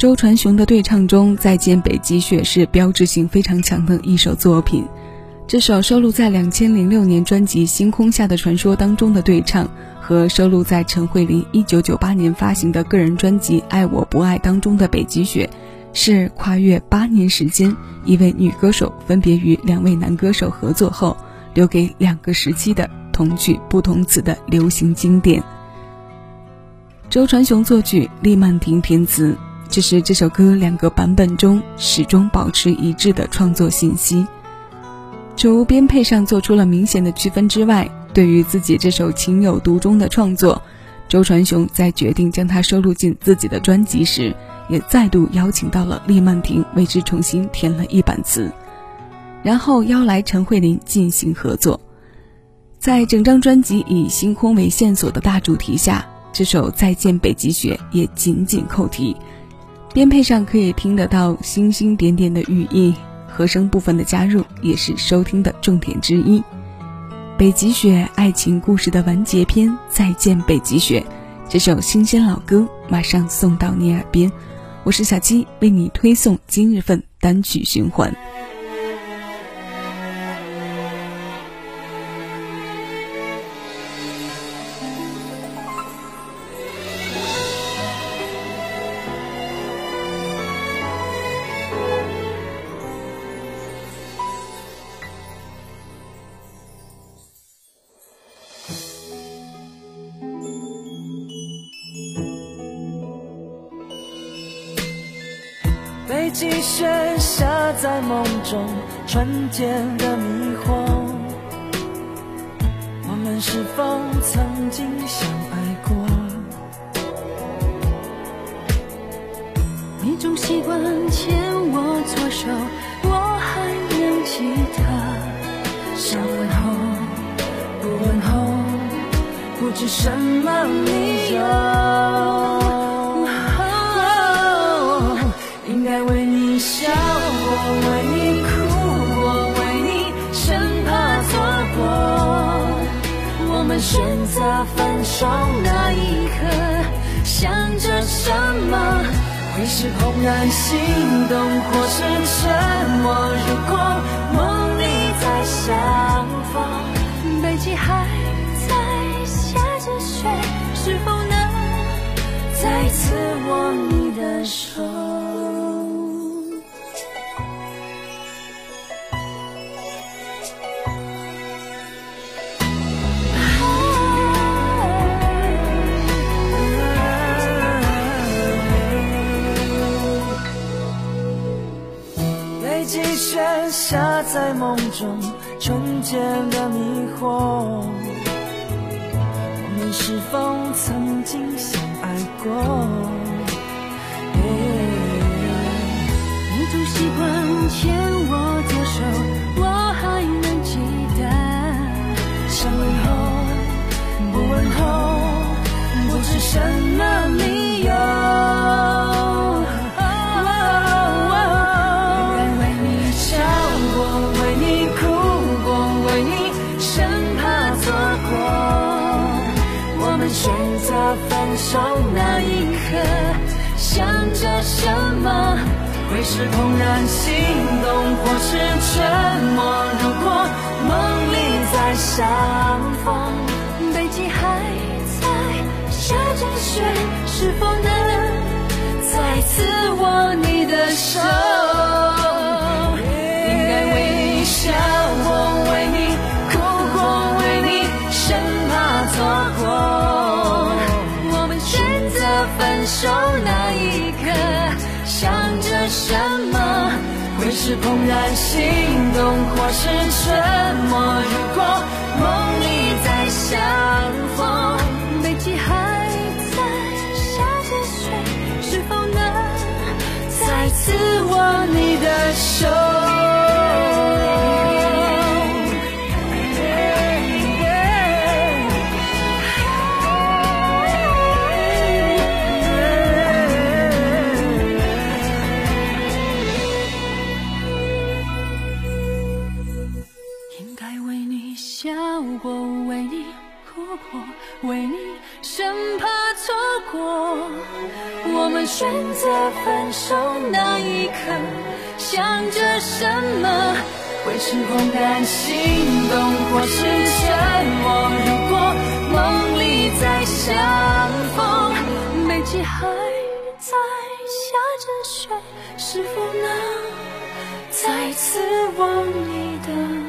周传雄的对唱中，《再见北极雪》是标志性非常强的一首作品。这首收录在两千零六年专辑《星空下的传说》当中的对唱，和收录在陈慧琳一九九八年发行的个人专辑《爱我不爱》当中的《北极雪》，是跨越八年时间，一位女歌手分别与两位男歌手合作后，留给两个时期的同曲不同词的流行经典。周传雄作曲，厉曼婷填词，这是这首歌两个版本中始终保持一致的创作信息。除编配上做出了明显的区分之外，对于自己这首情有独钟的创作，周传雄在决定将它收录进自己的专辑时，也再度邀请到了厉曼婷为之重新填了一版词，然后邀来陈慧琳进行合作。在整张专辑以星空为线索的大主题下，这首《再见北极雪》也紧紧扣题，编配上可以听得到星星点点的寓意。和声部分的加入也是收听的重点之一。北极雪爱情故事的完结篇，再见北极雪，这首新鲜老歌马上送到你耳边。我是小七，为你推送今日份单曲循环。积雪下在梦中，纯洁的迷惑。我们是否曾经相爱过？你总习惯牵我左手，我还能记得。想问候，不问候，不知什么理由。在分手那一刻，想着什么？会是怦然心动，或是沉默？如果梦里再相逢，北极还在下着雪，是否能再次握你的手？下在梦中，纯洁的迷惑。我们是否曾经相爱过？你总习惯牵我左手，我还能记得。想问候，不问候，不知什么手那一刻，想着什么？会是怦然心动，或是沉默？如果梦里再相逢，北极还在下着雪，是否能再次握你的手？手那一刻，想着什么？会是怦然心动，或是沉默？如果梦里再相逢，北极还在下着雪，是否能再次握你的手？为你笑过，为你哭过，为你生怕错过。我们选择分手那一刻，想着什么，为时空担心，动或是沉默。如果梦里再相逢，北极还在下着雪，是否能再次望你的。